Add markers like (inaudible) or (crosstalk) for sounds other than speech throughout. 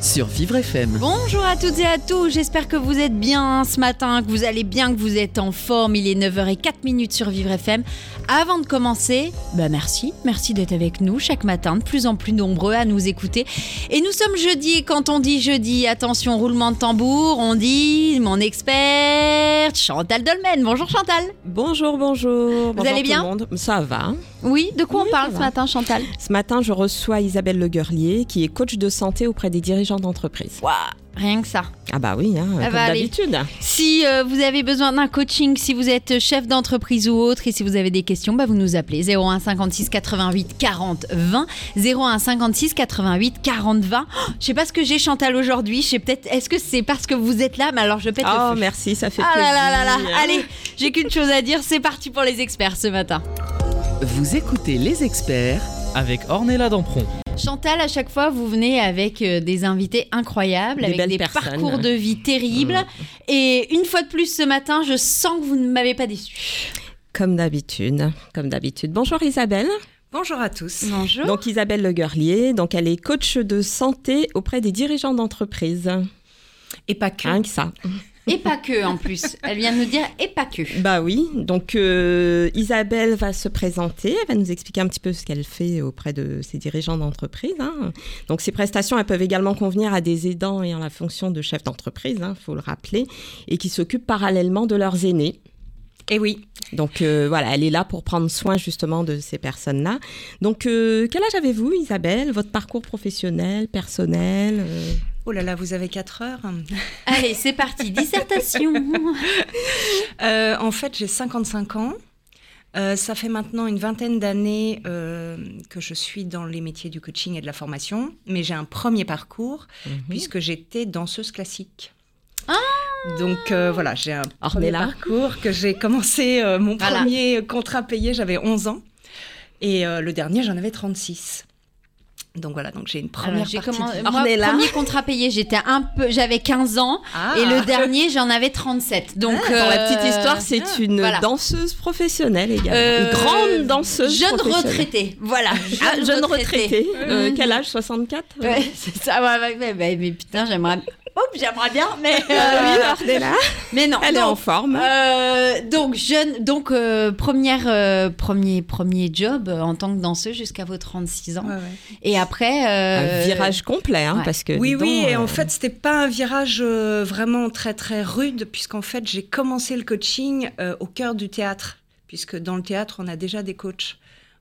Sur Vivre FM. Bonjour à toutes et à tous, j'espère que vous êtes bien ce matin, que vous allez bien, que vous êtes en forme. Il est 9h04 minutes sur Vivre FM. Avant de commencer, bah merci, merci d'être avec nous chaque matin, de plus en plus nombreux à nous écouter. Et nous sommes jeudi, et quand on dit jeudi, attention, roulement de tambour, on dit mon experte Chantal Dolmen. Bonjour Chantal. Bonjour, bonjour. Bonjour allez tout bien le monde. Ça va. Oui, de quoi Oui, on parle ce va. matin Chantal? Ce matin, je reçois Isabelle Le Guerlier, qui est coach de santé auprès des dirigeants d'entreprise. Waouh, rien que ça. Ah bah oui, hein, Ah comme bah, d'habitude. Si euh, vous avez besoin d'un coaching, si vous êtes chef d'entreprise ou autre, et si vous avez des questions, bah, vous nous appelez 01 56 88 40 20. 01 56 88 40 20. Oh, je sais pas ce que j'ai Chantal aujourd'hui. Je sais peut-être. Est-ce que c'est parce que vous êtes là? Mais alors je pète Oh, le feu. merci, ça fait Ah plaisir. là là là là. Allez, j'ai qu'une chose à dire. C'est parti pour les experts ce matin. Vous écoutez les experts Avec Ornella Dampron. Chantal, à chaque fois, vous venez avec euh, des invités incroyables, Des avec des personnes. parcours de vie terribles. Et une fois de plus ce matin, je sens que vous ne m'avez pas déçu. Comme d'habitude, comme d'habitude. Bonjour Isabelle. Bonjour à tous. Bonjour. Donc Isabelle Le Guerlier, donc elle est coach de santé auprès des dirigeants d'entreprise. Et pas que. Rien que ça. (laughs) Et pas que en plus. Elle vient de nous dire et pas que. Bah oui, donc euh, Isabelle va se présenter, elle va nous expliquer un petit peu ce qu'elle fait auprès de ses dirigeants d'entreprise. hein. Donc ces prestations, elles peuvent également convenir à des aidants ayant la fonction de chef d'entreprise, il faut le rappeler, et qui s'occupent parallèlement de leurs aînés. Et oui. Donc euh, voilà, elle est là pour prendre soin justement de ces personnes-là. Donc euh, quel âge avez-vous Isabelle? Votre parcours professionnel, personnel euh? Oh là là, vous avez 4 heures. (laughs) Allez, c'est parti. Dissertation. (laughs) Euh, en fait, j'ai 55 ans. Euh, ça fait maintenant une vingtaine d'années euh, que je suis dans les métiers du coaching et de la formation, mais j'ai un premier parcours puisque j'étais danseuse classique. Donc euh, voilà, j'ai un premier parcours que j'ai commencé euh, mon Voilà. premier contrat payé, j'avais 11 ans et euh, le dernier j'en avais 36. Donc voilà, donc j'ai une première j'ai partie. de- Moi, premier contrat payé, j'étais un peu, j'avais 15 ans Ah. et le dernier, j'en avais 37. Donc Pour la petite euh, histoire, c'est ah, une voilà. danseuse professionnelle également. euh, une grande danseuse Jeune retraitée. Voilà. Ah, jeune retraitée. Euh, Mhm. quel âge? 64 Ouais, (laughs) c'est ça. Ouais, mais putain, j'aimerais. Oups, j'aimerais bien, mais. Euh, oui, euh, Ornella. mais non. Elle est en forme. Euh, donc jeune, donc euh, première, euh, premier, premier job en tant que danseuse jusqu'à vos 36 ans. Ouais, ouais. Et après, euh, Un virage complet, hein, ouais. parce que. Oui, oui, et euh, en fait, c'était pas un virage euh, vraiment très, très rude, puisqu'en fait, j'ai commencé le coaching euh, au cœur du théâtre, puisque dans le théâtre, on a déjà des coachs.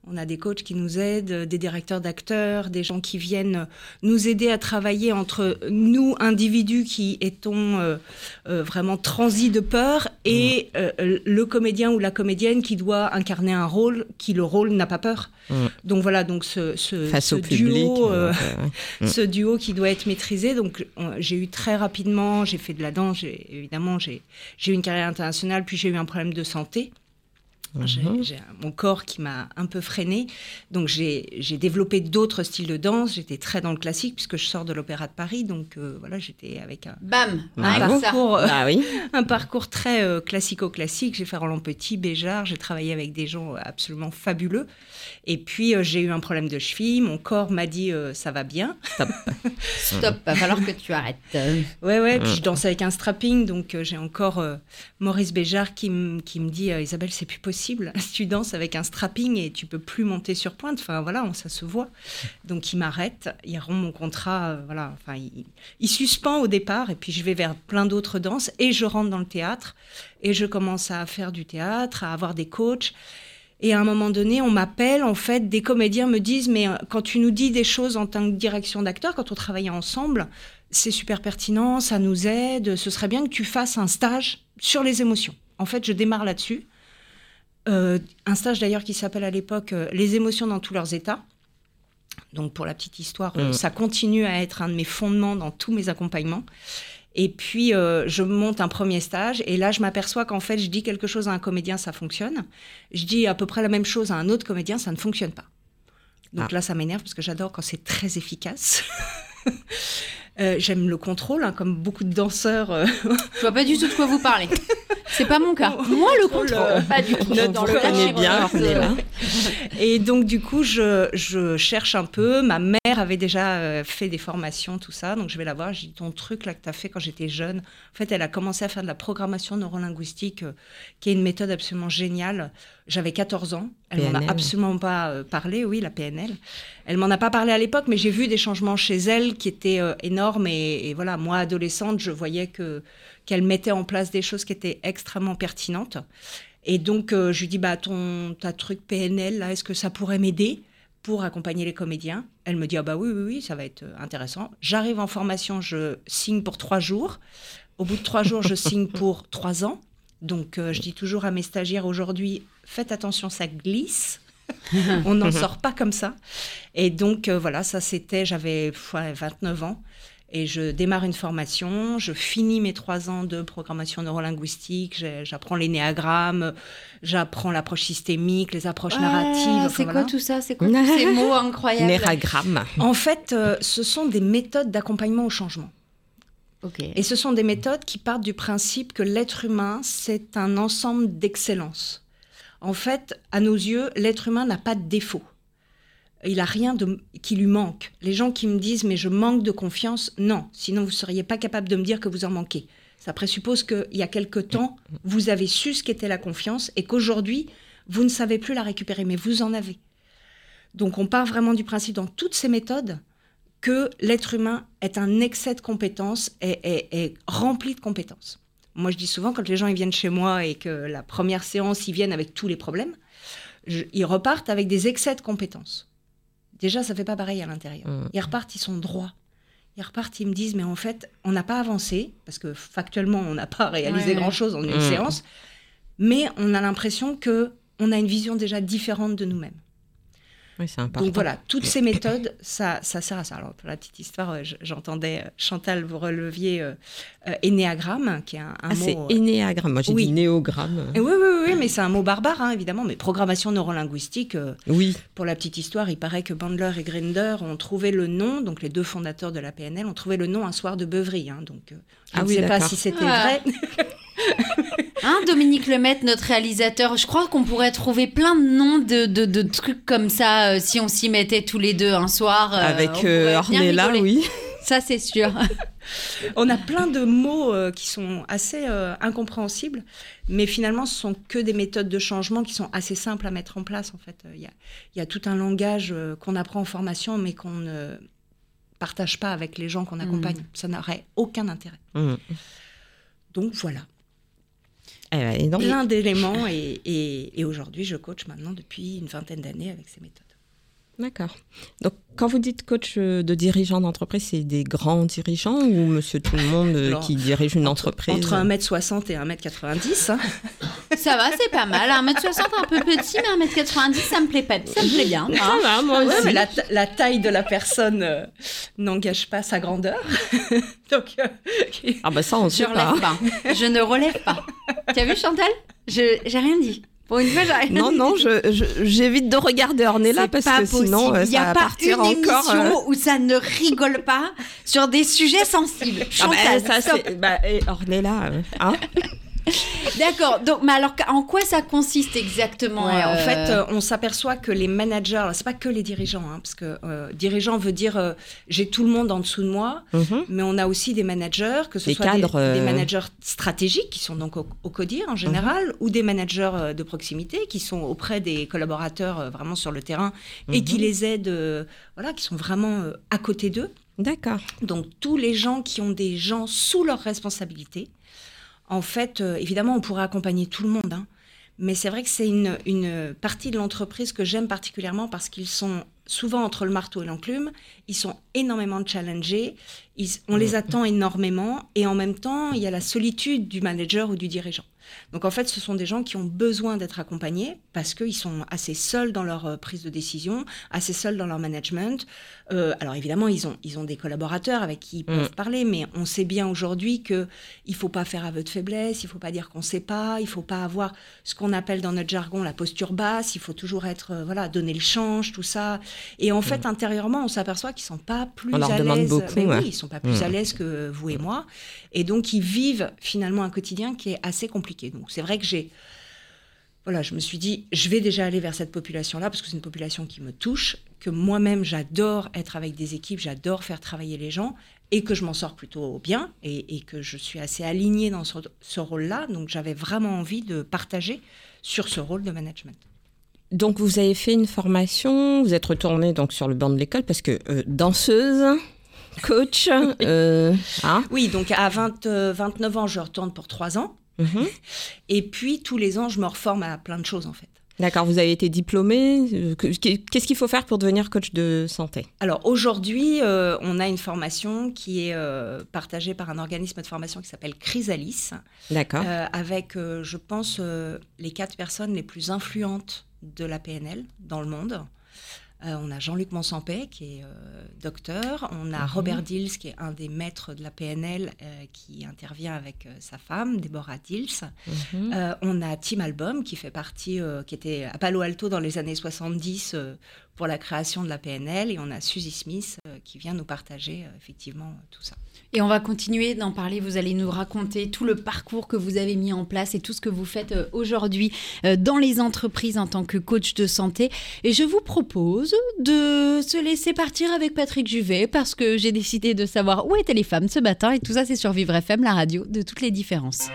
On a des coachs qui nous aident, des directeurs d'acteurs, des gens qui viennent nous aider à travailler entre nous, individus qui étons euh, euh, vraiment transis de peur, et euh, le comédien ou la comédienne qui doit incarner un rôle, qui le rôle n'a pas peur. Mm. Donc voilà, donc ce, ce, face ce au public. duo, (laughs) ce duo qui doit être maîtrisé. Donc, on- j'ai eu très rapidement, j'ai fait de la danse, évidemment, j'ai eu une carrière internationale, puis j'ai eu un problème de santé. J'ai Mhm. j'ai mon corps qui m'a un peu freiné. Donc, j'ai développé d'autres styles de danse. J'étais très dans le classique, puisque je sors de l'Opéra de Paris. Donc, euh, voilà, j'étais avec un, bam, un parcours, euh, Ah oui. (laughs) un parcours très euh, classico-classique. J'ai fait Roland Petit, Béjart, j'ai travaillé avec des gens absolument fabuleux. Et puis, euh, j'ai eu un problème de cheville. Mon corps m'a dit euh, ça va bien. Stop, (laughs) va falloir que tu arrêtes. Ouais, ouais, puis je danse avec un strapping, donc euh, j'ai encore Maurice Béjart qui, qui me dit Isabelle, c'est plus possible. (laughs) tu danses avec un strapping et tu peux plus monter sur pointe. Enfin, voilà, on- ça se voit. Donc il m'arrête, il rompt mon contrat, voilà. Enfin, il, il suspend au départ, et puis je vais vers plein d'autres danses, et je rentre dans le théâtre, et je commence à faire du théâtre, à avoir des coachs. Et à un moment donné, on m'appelle, en fait, des comédiens me disent, mais euh, quand tu nous dis des choses en tant que direction d'acteur, quand on travaille ensemble, c'est super pertinent, ça nous aide, ce serait bien que tu fasses un stage sur les émotions. En fait, je démarre là-dessus. Euh, un stage d'ailleurs qui s'appelle à l'époque euh, Les émotions dans tous leurs états. Donc pour la petite histoire, Mm. ça continue à être un de mes fondements dans tous mes accompagnements. Et puis, euh, je monte un premier stage. Et là, je m'aperçois qu'en fait, je dis quelque chose à un comédien, ça fonctionne. Je dis à peu près la même chose à un autre comédien, ça ne fonctionne pas. Donc Ah. là, ça m'énerve parce que j'adore quand c'est très efficace. (laughs) Euh, J'aime le contrôle, hein, comme beaucoup de danseurs. euh, Je vois pas du tout de quoi vous parlez. C'est pas mon cas. Moi, le contrôle, pas du tout. On Dans le connaît lâcher bien, prise, Ornella. Et donc, du coup, je, je cherche un peu. Ma mère avait déjà euh, fait des formations, tout ça. Donc, je vais la voir. J'ai dit, ton truc là que tu as fait quand j'étais jeune. En fait, elle a commencé à faire de la programmation neurolinguistique, euh, qui est une méthode absolument géniale. J'avais 14 ans. Elle m'en a absolument pas euh, parlé, oui, la PNL. Elle m'en a pas parlé à l'époque, mais j'ai vu des changements chez elle qui étaient euh, énormes. Et, et voilà, moi, adolescente, je voyais que qu'elle mettait en place des choses qui étaient extrêmement pertinentes. Et donc, euh, je lui dis, bah, ton, ta truc PNL, là, est-ce que ça pourrait m'aider pour accompagner les comédiens? Elle me dit, ah bah oui, oui, oui, ça va être intéressant. J'arrive en formation, je signe pour trois jours. Au bout de trois jours, je signe pour trois ans. Donc, euh, je dis toujours à mes stagiaires aujourd'hui, faites attention, ça glisse. (laughs) On n'en sort pas comme ça. Et donc, euh, voilà, ça c'était, j'avais pff, ouais, 29 ans. Et je démarre une formation, je finis mes trois ans de programmation neurolinguistique, j'apprends les néagrammes, j'apprends l'approche systémique, les approches narratives. Enfin, c'est voilà. quoi tout ça C'est quoi tous ces (laughs) mots incroyables Néragramme. En fait, euh, ce sont des méthodes d'accompagnement au changement. Et ce sont des méthodes qui partent du principe que l'être humain, c'est un ensemble d'excellence. En fait, à nos yeux, l'être humain n'a pas de défaut. Il a rien qui lui manque. Les gens qui me disent mais je manque de confiance, non, sinon vous seriez pas capable de me dire que vous en manquez. Ça présuppose qu'il y a quelque temps, vous avez su ce qu'était la confiance et qu'aujourd'hui, vous ne savez plus la récupérer, mais vous en avez. Donc on part vraiment du principe dans toutes ces méthodes que l'être humain est un excès de compétences, est, est- est rempli de compétences. Moi, je dis souvent, quand les gens ils viennent chez moi et que la première séance, ils viennent avec tous les problèmes, je- ils repartent avec des excès de compétences. Déjà, ça fait pas pareil à l'intérieur. Mm. Ils repartent, ils sont droits. Ils repartent, ils me disent, mais en fait, on n'a pas avancé, parce que factuellement, on n'a pas réalisé Ouais. grand-chose en une Mm. séance, mais on a l'impression que on a une vision déjà différente de nous-mêmes. Oui, c'est important. Donc voilà, toutes ces méthodes, ça, ça sert à ça. Alors pour la petite histoire, euh, je- j'entendais euh, Chantal, vous releviez euh, euh, énéagramme, qui est un, un Ah, c'est mot. énéagramme. Moi, j'ai oui. dit néogramme. et oui, oui, oui, oui, mais c'est un mot barbare, hein, évidemment. Mais programmation neurolinguistique, euh, Oui. pour la petite histoire, il paraît que Bandler et Grinder ont trouvé le nom, donc les deux fondateurs de la PNL ont trouvé le nom un soir de beuverie. hein, donc euh, je Ah ne oui, sais pas si c'était Ah. vrai. (laughs) Hein, Dominique Lemaitre, notre réalisateur, je crois qu'on pourrait trouver plein de noms de, de, de trucs comme ça euh, si on s'y mettait tous les deux un soir. euh, Avec euh, Ornella, oui. Ça, c'est sûr. (laughs) On a plein de mots euh, qui sont assez euh, incompréhensibles, mais finalement, ce sont que des méthodes de changement qui sont assez simples à mettre en place. En fait, il y a, il y a tout un langage euh, qu'on apprend en formation, mais qu'on ne partage pas avec les gens qu'on accompagne. Ça n'aurait aucun intérêt. Mm. Donc voilà, Eh ben, plein d'éléments, et, et- et aujourd'hui, je coach maintenant depuis une vingtaine d'années avec ces méthodes. D'accord. Donc, quand vous dites coach euh, de dirigeant d'entreprise, c'est des grands dirigeants ou monsieur tout le monde euh, Alors, qui dirige une entreprise Entre 1m60 et 1m90. hein. (laughs) Ça va, c'est pas mal. 1m60, un peu petit, mais 1m90, ça me plaît pas. Ça me plaît bien. hein. Ça va, moi Ouais, aussi. mais la, ta- la taille de la personne euh, n'engage pas sa grandeur. (laughs) Donc, euh, Ah bah ça, on pas. relève pas. Je ne relève pas. T'as vu, Chantal? Je J'ai rien dit. Pour une fois, Non, non, je- je- j'évite de regarder Ornella parce pas que sinon, possible. euh, Il n'y ça a va pas partir une encore. euh, émission où ça ne rigole pas sur des sujets sensibles. Ah bah, Chantal, ça, stop. c'est- bah, et Ornella, euh, hein (laughs) D'accord. Donc, mais alors, en quoi ça consiste exactement Ouais, en fait, euh, on s'aperçoit que les managers, c'est pas que les dirigeants, hein, parce que euh, dirigeant veut dire euh, j'ai tout le monde en dessous de moi, Mhm. mais on a aussi des managers, que ce Des soit cadres, des, euh, des managers stratégiques qui sont donc au, au CODIR en général, ou des managers euh, de proximité qui sont auprès des collaborateurs euh, vraiment sur le terrain et qui Mhm. les aident, euh, voilà, qui sont vraiment euh, à côté d'eux. D'accord. Donc tous les gens qui ont des gens sous leur responsabilité, en fait, euh, évidemment, on pourrait accompagner tout le monde, hein. mais c'est vrai que c'est une partie de l'entreprise que j'aime particulièrement parce qu'ils sont souvent entre le marteau et l'enclume. Ils sont énormément challengés. on les attend énormément. Et en même temps, il y a la solitude du manager ou du dirigeant. Donc en fait, ce sont des gens qui ont besoin d'être accompagnés parce qu'ils sont assez seuls dans leur euh, prise de décision, assez seuls dans leur management. Euh, alors évidemment, ils ont, ils ont des collaborateurs avec qui ils peuvent mm. parler, mais on sait bien aujourd'hui qu'il ne faut pas faire aveu de faiblesse, il ne faut pas dire qu'on ne sait pas, il ne faut pas avoir ce qu'on appelle dans notre jargon la posture basse, il faut toujours être, euh, voilà, donner le change, tout ça. Et en fait, mm. intérieurement, on s'aperçoit ne sont pas plus à l'aise. oui, ils sont pas plus mm. à l'aise que vous et moi. Et donc, ils vivent finalement un quotidien qui est assez compliqué. Donc, c'est vrai que j'ai voilà, je me suis dit, je vais déjà aller vers cette population-là parce que c'est une population qui me touche, que moi-même j'adore être avec des équipes, j'adore faire travailler les gens et que je m'en sors plutôt bien et, que je suis assez alignée dans ce, rôle-là. Donc j'avais vraiment envie de partager sur ce rôle de management. Donc vous avez fait une formation, vous êtes retournée donc sur le banc de l'école parce que euh, danseuse, coach. (laughs) Euh, hein oui, donc à 20, 29 ans, je retourne pour 3 ans. Mhm. Et puis, tous les ans, je me reforme à plein de choses, en fait. D'accord, vous avez été diplômé. Euh, qu'est-ce qu'il faut faire pour devenir coach de santé? Alors aujourd'hui, euh, on a une formation qui est euh, partagée par un organisme de formation qui s'appelle Chrysalis. D'accord. avec, je pense, les quatre personnes les plus influentes de la PNL dans le monde. Euh, on a Jean-Luc Monsampé, qui est euh, docteur. On a mhm. Robert Dils, qui est un des maîtres de la PNL, euh, qui intervient avec sa femme, Deborah Dils. Mhm. on a Tim Album, qui fait partie, qui était à Palo Alto dans les années 70 pour la création de la PNL. Et on a Suzy Smith, qui vient nous partager effectivement tout ça. Et on va continuer d'en parler. Vous allez nous raconter tout le parcours que vous avez mis en place et tout ce que vous faites euh, aujourd'hui euh, dans les entreprises en tant que coach de santé. Et je vous propose de se laisser partir avec Patrick Juvet parce que j'ai décidé de savoir où étaient les femmes ce matin. Et tout ça, c'est sur Vivre FM, la radio de toutes les différences.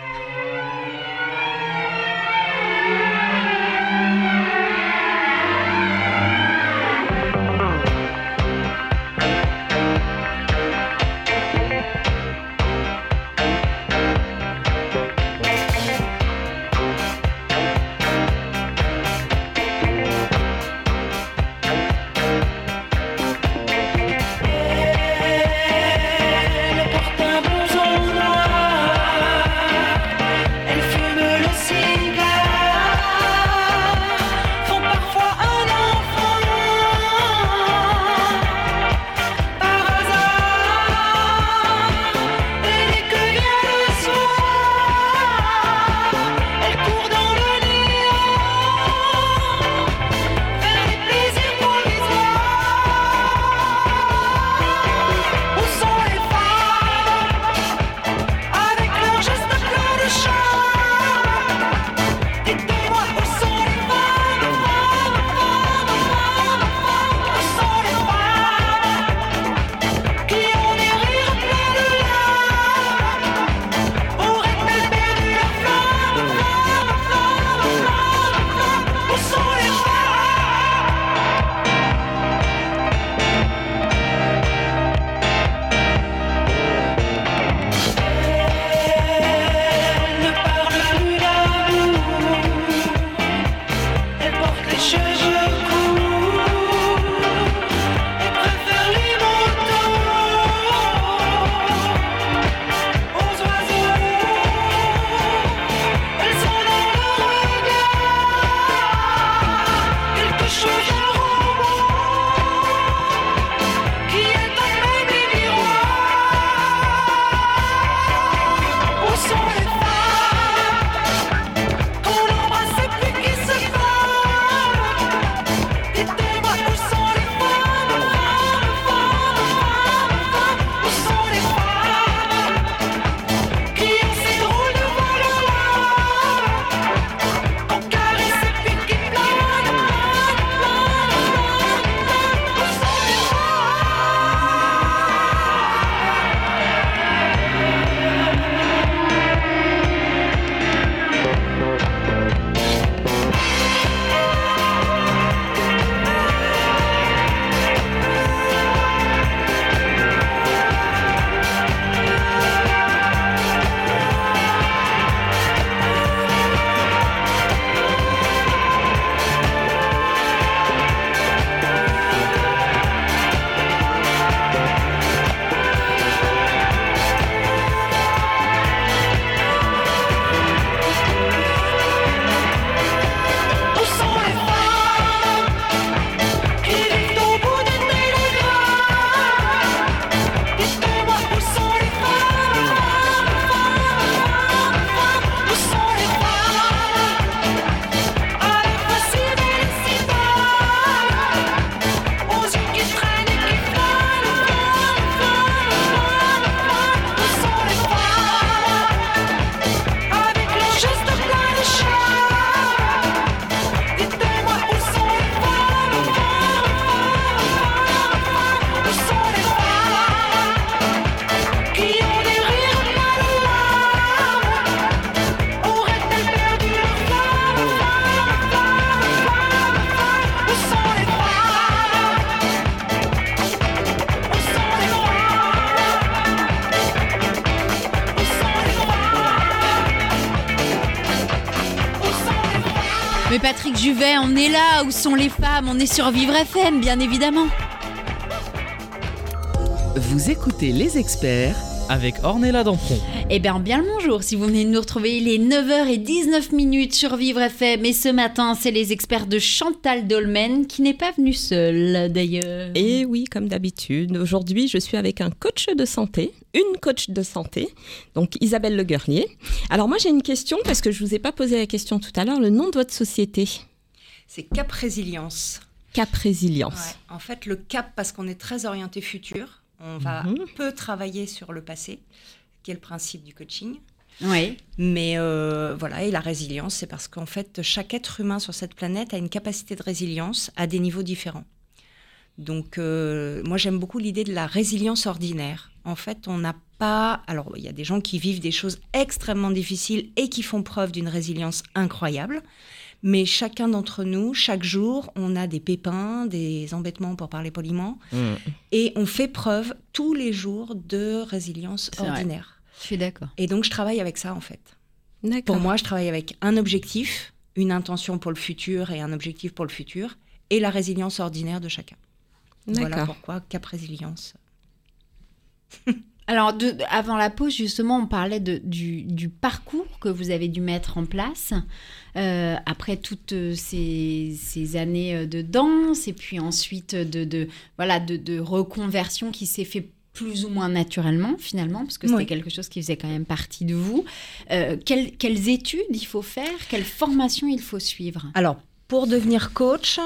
Est là. Où sont les femmes? On est sur Vivre FM, bien évidemment. Vous écoutez les experts avec Ornella Dampron. Eh bien, bien le bonjour. Si vous venez de nous retrouver, il est 9h19 minutes sur Vivre FM. Et ce matin, c'est les experts de Chantal Dolmen qui n'est pas venue seule d'ailleurs. Et oui, comme d'habitude, aujourd'hui, je suis avec un coach de santé, une coach de santé, donc Isabelle Le Guernier. Alors, moi, j'ai une question parce que je ne vous ai pas posé la question tout à l'heure. Le nom de votre société? C'est Cap Résilience. Cap Résilience. Ouais, en fait, le cap, parce qu'on est très orienté futur. On va Mhm. peu travailler sur le passé, qui est le principe du coaching. Oui. Mais euh, voilà, et la résilience, c'est parce qu'en fait, chaque être humain sur cette planète a une capacité de résilience à des niveaux différents. Donc, euh, moi, j'aime beaucoup l'idée de la résilience ordinaire. En fait, on n'a pas. Alors, il y a des gens qui vivent des choses extrêmement difficiles et qui font preuve d'une résilience incroyable. Mais chacun d'entre nous, chaque jour, on a des pépins, des embêtements, pour parler poliment, Mm. et on fait preuve tous les jours de résilience vrai. ordinaire. Je suis d'accord. Et donc, je travaille avec ça, en fait. Pour moi, je travaille avec un objectif, une intention pour le futur et un objectif pour le futur, et la résilience ordinaire de chacun. Voilà D'accord. pourquoi Cap Résilience. (laughs) Alors, de- avant la pause, justement, on parlait de- du, du parcours que vous avez dû mettre en place euh, après toutes euh, ces, ces années euh, de danse et puis ensuite de, de, voilà, de, de reconversion qui s'est fait plus ou moins naturellement finalement parce que c'était Oui. quelque chose qui faisait quand même partie de vous. Euh, quelles, quelles études il faut faire? Quelle formation il faut suivre? Alors, pour devenir coach,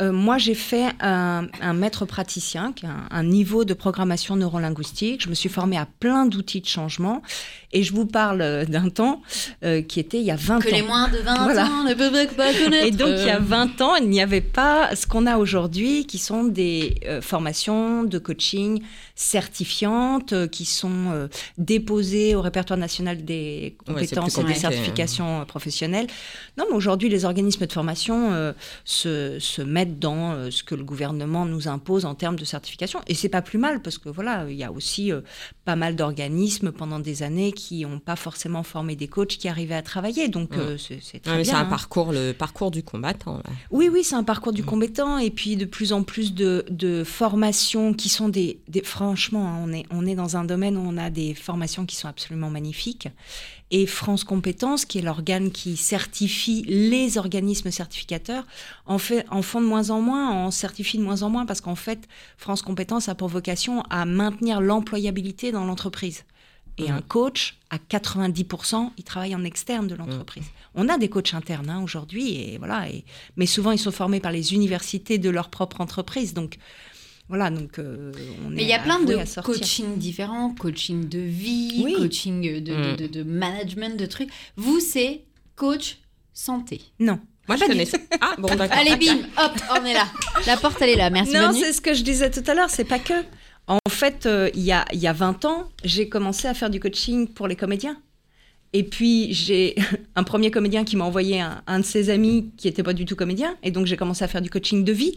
euh, moi, j'ai fait un, un maître praticien, qui a un, un niveau de programmation neurolinguistique. Je me suis formée à plein d'outils de changement. Et je vous parle euh, d'un temps euh, qui était il y a 20 Que ans. les moins de 20 Voilà. ans ne peuvent pas (laughs) connaître. Et donc, il y a 20 ans, il n'y avait pas ce qu'on a aujourd'hui, qui sont des euh, formations de coaching certifiantes, euh, qui sont euh, déposées au répertoire national des compétences et des certifications professionnelles. Non, mais aujourd'hui, les organismes de formation euh, se, se mettent dans euh, ce que le gouvernement nous impose en termes de certification. Et c'est pas plus mal, parce que voilà, il y a aussi euh, pas mal d'organismes pendant des années qui n'ont pas forcément formé des coachs qui arrivaient à travailler. Donc, euh, c'est très Ouais, mais bien. c'est un hein. parcours, le parcours du combattant. là. Oui, oui, c'est un parcours du combattant et puis de plus en plus de, de formations qui sont des, des- franchement, hein, on est, on est dans un domaine où on a des formations qui sont absolument magnifiques. Et France Compétences, qui est l'organe qui certifie les organismes certificateurs, en, fait, en font de moins en moins, en certifie de moins en moins, parce qu'en fait, France Compétences a pour vocation à maintenir l'employabilité dans l'entreprise. Et un coach, à 90%, il travaille en externe de l'entreprise. On a des coachs internes hein, aujourd'hui, et voilà. Et, mais souvent, ils sont formés par les universités de leur propre entreprise. Donc, voilà. Donc, euh, on Mais il y a plein de coaching différents, coaching de vie, Oui. coaching de, de- Mm. de- de management, de trucs. Vous, c'est coach santé. Non. Moi, je connaissais. Ah, bon, d'accord. Allez, bim, hop, on est là. La porte, elle est là. Merci, non, c'est ce que je disais tout à l'heure, c'est pas que. En fait, euh, il y, a, il y a 20 ans, j'ai commencé à faire du coaching pour les comédiens. Et puis, j'ai (laughs) un premier comédien qui m'a envoyé un, un de ses amis qui n'était pas du tout comédien. Et donc, j'ai commencé à faire du coaching de vie.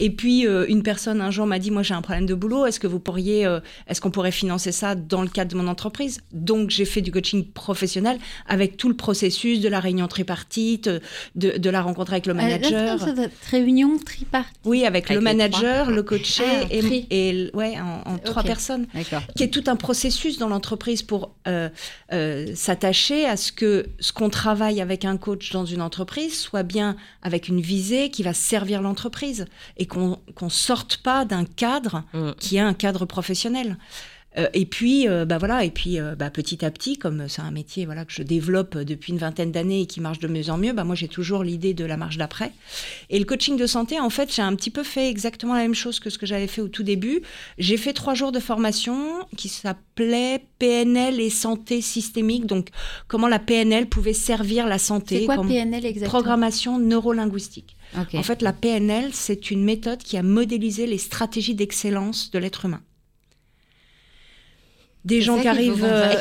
Et puis, euh, une personne un jour m'a dit Moi, j'ai un problème de boulot. Est-ce que vous pourriez, euh, est-ce qu'on pourrait financer ça dans le cadre de mon entreprise? Donc, j'ai fait du coaching professionnel avec tout le processus de la réunion tripartite, de, de la rencontre avec le Euh, manager. Réunion tripartite. Oui, avec, Avec le manager, trois. le coaché Ah, et, et- ouais, en, en trois personnes. D'accord. Qui est tout un processus dans l'entreprise pour euh, euh, s'attacher à ce que ce qu'on travaille avec un coach dans une entreprise soit bien avec une visée qui va servir l'entreprise et qu'on qu'on sorte pas d'un cadre Mm. qui est un cadre professionnel. Euh, et puis, euh, bah voilà, et puis euh, bah, petit à petit, comme c'est un métier voilà que je développe depuis une vingtaine d'années et qui marche de mieux en mieux, bah moi j'ai toujours l'idée de la marche d'après. Et le coaching de santé, en fait, j'ai un petit peu fait exactement la même chose que ce que j'avais fait au tout début. J'ai fait trois jours de formation qui s'appelait PNL et santé systémique. Donc, comment la PNL pouvait servir la santé C'est quoi comme PNL exactement? programmation neurolinguistique. En fait, la PNL, c'est une méthode qui a modélisé les stratégies d'excellence de l'être humain. Des gens qui arrivent, euh.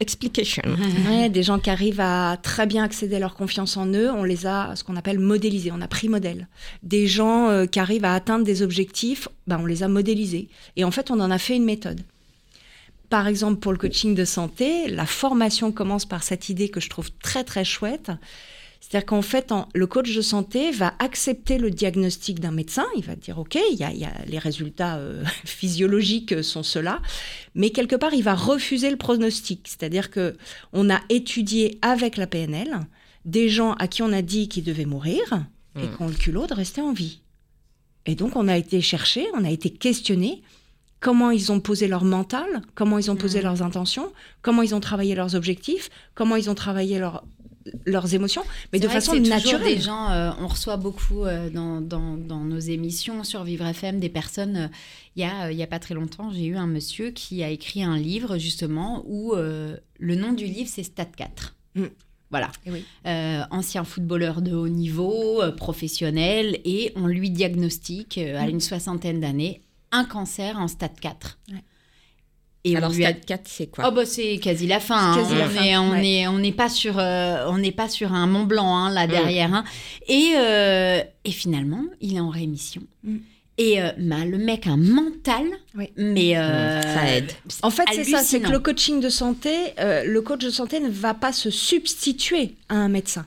Explication. (laughs) ouais, des gens qui arrivent à très bien accéder à leur confiance en eux, on les a, ce qu'on appelle modélisés, on a pris modèle. Des gens euh, qui arrivent à atteindre des objectifs, ben, on les a modélisés. Et en fait, on en a fait une méthode. Par exemple, pour le coaching de santé, la formation commence par cette idée que je trouve très très chouette, C'est-à-dire qu'en fait, en- le coach de santé va accepter le diagnostic d'un médecin. Il va dire, OK, il y a, il y a- les résultats euh, (laughs) physiologiques sont ceux-là. Mais quelque part, il va refuser le pronostic. C'est-à-dire que on a étudié avec la PNL des gens à qui on a dit qu'ils devaient mourir et Mm. qu'on le culot de rester en vie. Et donc, on a été chercher, on a été questionné comment ils ont posé leur mental, comment ils ont posé leurs intentions, comment ils ont travaillé leurs objectifs, comment ils ont travaillé leur- leurs émotions, mais de façon naturelle. Des gens, euh, on reçoit beaucoup euh, dans, dans- dans nos émissions sur Vivre FM des personnes. euh, Il euh, y a pas très longtemps, j'ai eu un monsieur qui a écrit un livre justement où le nom du livre c'est Stade 4. Mm. Voilà. Eh oui. Euh, ancien footballeur de haut niveau, euh, professionnel, et on lui diagnostique euh, à Mm. une soixantaine d'années un cancer en stade 4. Ouais. Et Alors, a stade 4, c'est quoi Oh bah c'est quasi la fin. Hein. quasi on la on ouais. est on n'est pas sur euh, on pas sur un Mont Blanc hein, là Mm. derrière. hein. Et euh, et finalement il est en rémission. Mm. Et euh, bah, le mec a un mental, Oui. mais euh, Ça aide. En fait, c'est ça, c'est que le coaching de santé, euh, le coach de santé ne va pas se substituer à un médecin.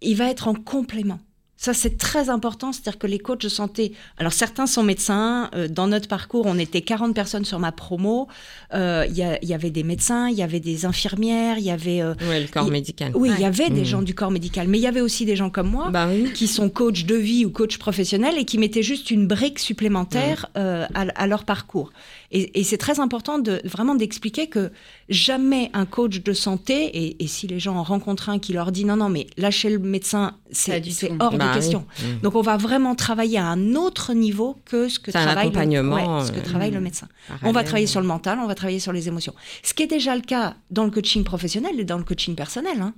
Il va être en complément. Ça, c'est très important, c'est-à-dire que les coachs de santé, alors certains sont médecins, euh, dans notre parcours, on était 40 personnes sur ma promo, Euh, il y, avait des médecins, il y avait des infirmières, il y avait... euh, Ouais, le corps médical. oui, il y avait des Mhm. gens du corps médical, mais il y avait aussi des gens comme moi Bah oui. qui sont coachs de vie ou coachs professionnels et qui mettaient juste une brique supplémentaire euh, à, à leur parcours. Et, et c'est très important de vraiment d'expliquer que jamais un coach de santé, et, et si les gens en rencontrent un qui leur dit non, non, mais lâchez le médecin, c'est hors Bah de oui. question. Mhm. Donc on va vraiment travailler à un autre niveau que ce que travaille, le, ouais, ce que euh, travaille le médecin. On va travailler sur le mental, on va travailler sur les émotions. Ce qui est déjà le cas dans le coaching professionnel et dans le coaching personnel. hein.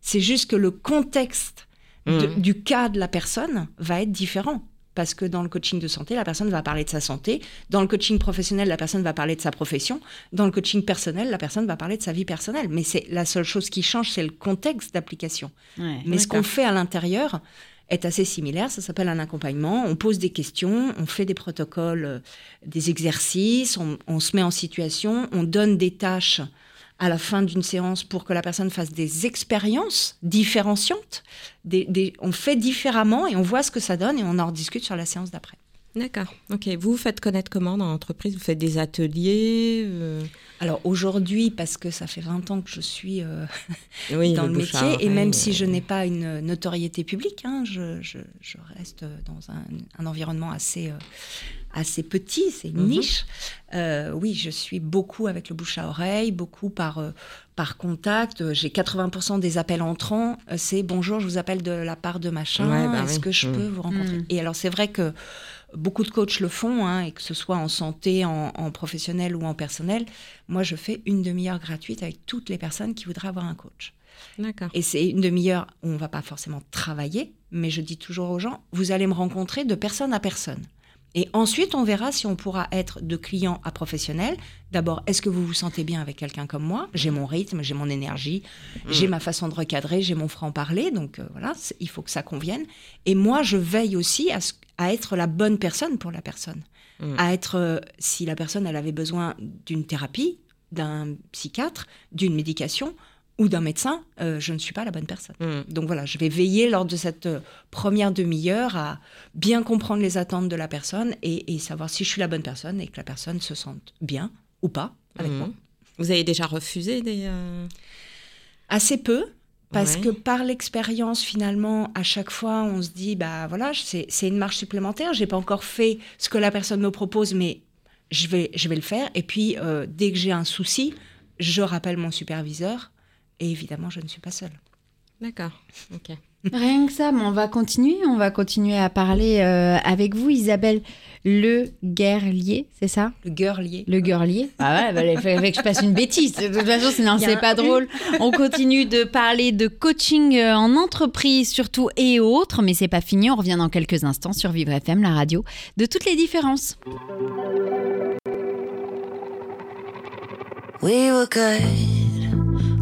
C'est juste que le contexte de- Mhm. du cas de la personne va être différent. Parce que dans le coaching de santé, la personne va parler de sa santé. Dans le coaching professionnel, la personne va parler de sa profession. Dans le coaching personnel, la personne va parler de sa vie personnelle. Mais c'est la seule chose qui change, c'est le contexte d'application. ouais. Mais ce qu'on fait à l'intérieur est assez similaire. Ça s'appelle un accompagnement. On pose des questions, on fait des protocoles, euh, des exercices, on, on se met en situation, on donne des tâches à la fin d'une séance pour que la personne fasse des expériences différenciantes. On fait différemment et on voit ce que ça donne et on en rediscute sur la séance d'après. D'accord. Ok. Vous vous faites connaître comment dans l'entreprise? Vous faites des ateliers euh, Alors aujourd'hui, parce que ça fait 20 ans que je suis euh, Oui, (laughs) dans le, métier, et même si je n'ai pas une notoriété publique, hein, je, je- je reste dans un, un environnement assez, euh, assez petit, c'est une Mhm. niche. Euh, oui, je suis beaucoup avec le bouche à oreille, beaucoup par, par contact. J'ai 80% des appels entrants, c'est bonjour, je vous appelle de la part de machin, Ouais, bah est-ce oui. que je Mhm. peux vous rencontrer? Mhm. Et alors c'est vrai que beaucoup de coachs le font, hein, et que ce soit en santé, en, en professionnel ou en personnel. Moi, je fais une demi-heure gratuite avec toutes les personnes qui voudraient avoir un coach. D'accord. Et c'est une demi-heure où on va pas forcément travailler, mais je dis toujours aux gens, vous allez me rencontrer de personne à personne. Et ensuite, on verra si on pourra être de client à professionnel. D'abord, est-ce que vous vous sentez bien avec quelqu'un comme moi? J'ai mon rythme, j'ai mon énergie, j'ai ma façon de recadrer, j'ai mon franc-parler. Donc euh, voilà, il faut que ça convienne. Et moi, je veille aussi à, être la bonne personne pour la personne. Mm. À être, euh, si la personne, elle avait besoin d'une thérapie, d'un psychiatre, d'une médication ou d'un médecin, euh, je ne suis pas la bonne personne. Mm. Donc voilà, je vais veiller lors de cette euh, première demi-heure à bien comprendre les attentes de la personne et, et savoir si je suis la bonne personne et que la personne se sente bien ou pas avec Mhm. moi. Vous avez déjà refusé des. euh, Assez peu, parce Ouais. que par l'expérience, finalement, à chaque fois, on se dit, bah voilà, c'est c'est une marche supplémentaire. J'ai pas encore fait ce que la personne me propose, mais je vais, je vais le faire. Et puis, euh, dès que j'ai un souci, je rappelle mon superviseur. Et évidemment, je ne suis pas seule. D'accord. Ok. Rien que ça, mais on va continuer, on va continuer à parler euh, avec vous, Isabelle Le Guerlier, c'est ça? Le girlier. Le Guerlier Ah ouais, bah, il fallait que je passe une bêtise. De toute façon, sinon c'est pas drôle. On continue de parler de coaching euh, en entreprise surtout et autres, mais c'est pas fini. On revient dans quelques instants sur Vivre FM, la radio, de toutes les différences. We were good,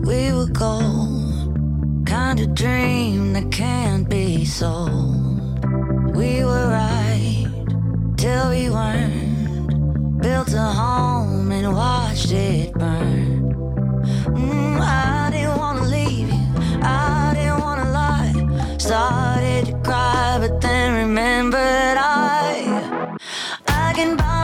we were gold. Kind of dream that can't be sold. We were right till we weren't. Built a home and watched it burn. Mm, I didn't wanna leave you, I didn't wanna lie. Started to cry, but then remembered I I can buy.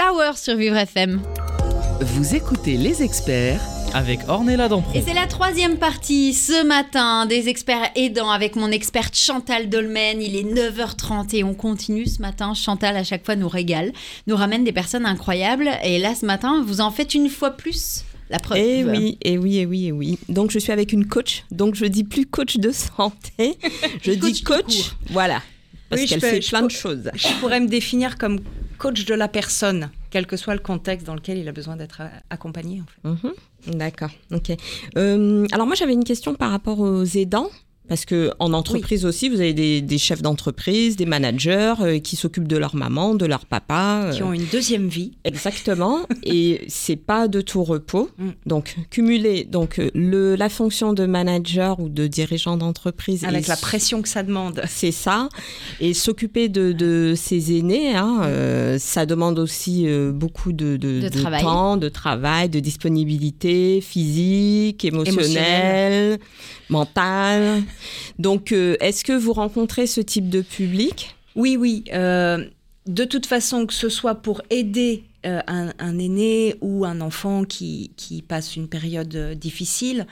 Flower sur Vivre FM. Vous écoutez les experts Avec Ornella Dampron. Et c'est la troisième partie ce matin des experts aidants avec mon experte Chantal Dolmen. Il est 9h30 et on continue ce matin. Chantal à chaque fois nous régale, nous ramène des personnes incroyables. Et là ce matin, vous en faites une fois plus. La preuve. Et oui, et oui, et oui, et oui. Donc je suis avec une coach. Donc je dis plus coach de santé, (laughs) je Coach dis coach. Voilà. Parce Oui, je qu'elle fait plein de choses. Je pourrais me définir comme coach de la personne, quel que soit le contexte dans lequel il a besoin d'être accompagné. Mhm. D'accord. Euh, alors moi j'avais une question par rapport aux aidants. Parce que en entreprise aussi, vous avez des, des chefs d'entreprise, des managers euh, qui s'occupent de leur maman, de leur papa. euh, Qui ont une deuxième vie. Exactement. (laughs) et c'est pas de tout repos. Mm. Donc cumuler donc euh, le la fonction de manager ou de dirigeant d'entreprise Avec la pression que ça demande. c'est ça. Et s'occuper de, de ses aînés, hein, euh, ça demande aussi beaucoup de, de, De temps, de travail, de disponibilité physique, émotionnelle, mentale. Donc, euh, est-ce que vous rencontrez ce type de public? Oui, oui. euh, de toute façon, que ce soit pour aider euh, un, un aîné ou un enfant qui, qui passe une période euh, difficile,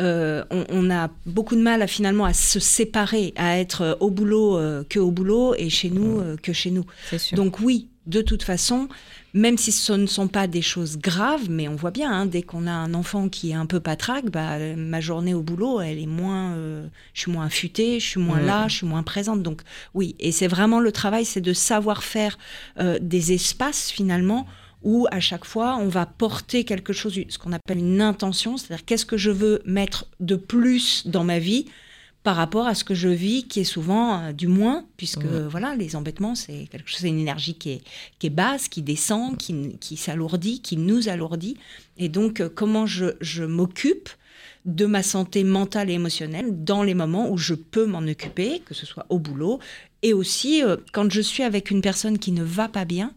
euh, on, on a beaucoup de mal à finalement à se séparer, à être au boulot que au boulot et chez nous que chez nous. Donc oui, de toute façon, même si ce ne sont pas des choses graves, mais on voit bien, hein, dès qu'on a un enfant qui est un peu patraque, bah, ma journée au boulot, elle est moins, euh, je suis moins affûtée, je suis moins là, je suis moins présente. Donc oui, et c'est vraiment le travail, c'est de savoir faire euh, des espaces finalement où à chaque fois on va porter quelque chose, ce qu'on appelle une intention, c'est-à-dire qu'est-ce que je veux mettre de plus dans ma vie par rapport à ce que je vis, qui est souvent euh, du moins, puisque voilà, les embêtements, c'est quelque chose, c'est une énergie qui est, qui est basse, qui descend, qui, qui s'alourdit, qui nous alourdit. Et donc, euh, comment je, je m'occupe de ma santé mentale et émotionnelle dans les moments où je peux m'en occuper, que ce soit au boulot, et aussi euh, quand je suis avec une personne qui ne va pas bien,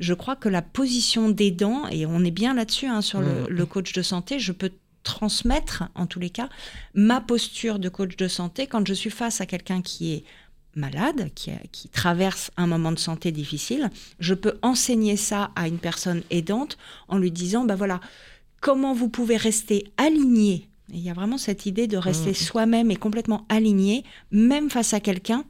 je crois que la position d'aidant, et on est bien là-dessus hein, sur le, le coach de santé, je peux transmettre, en tous les cas, ma posture de coach de santé quand je suis face à quelqu'un qui est malade, qui, qui traverse un moment de santé difficile, je peux enseigner ça à une personne aidante en lui disant, bah voilà, comment vous pouvez rester aligné. Et Il y a vraiment cette idée de rester soi-même et complètement aligné, même face à quelqu'un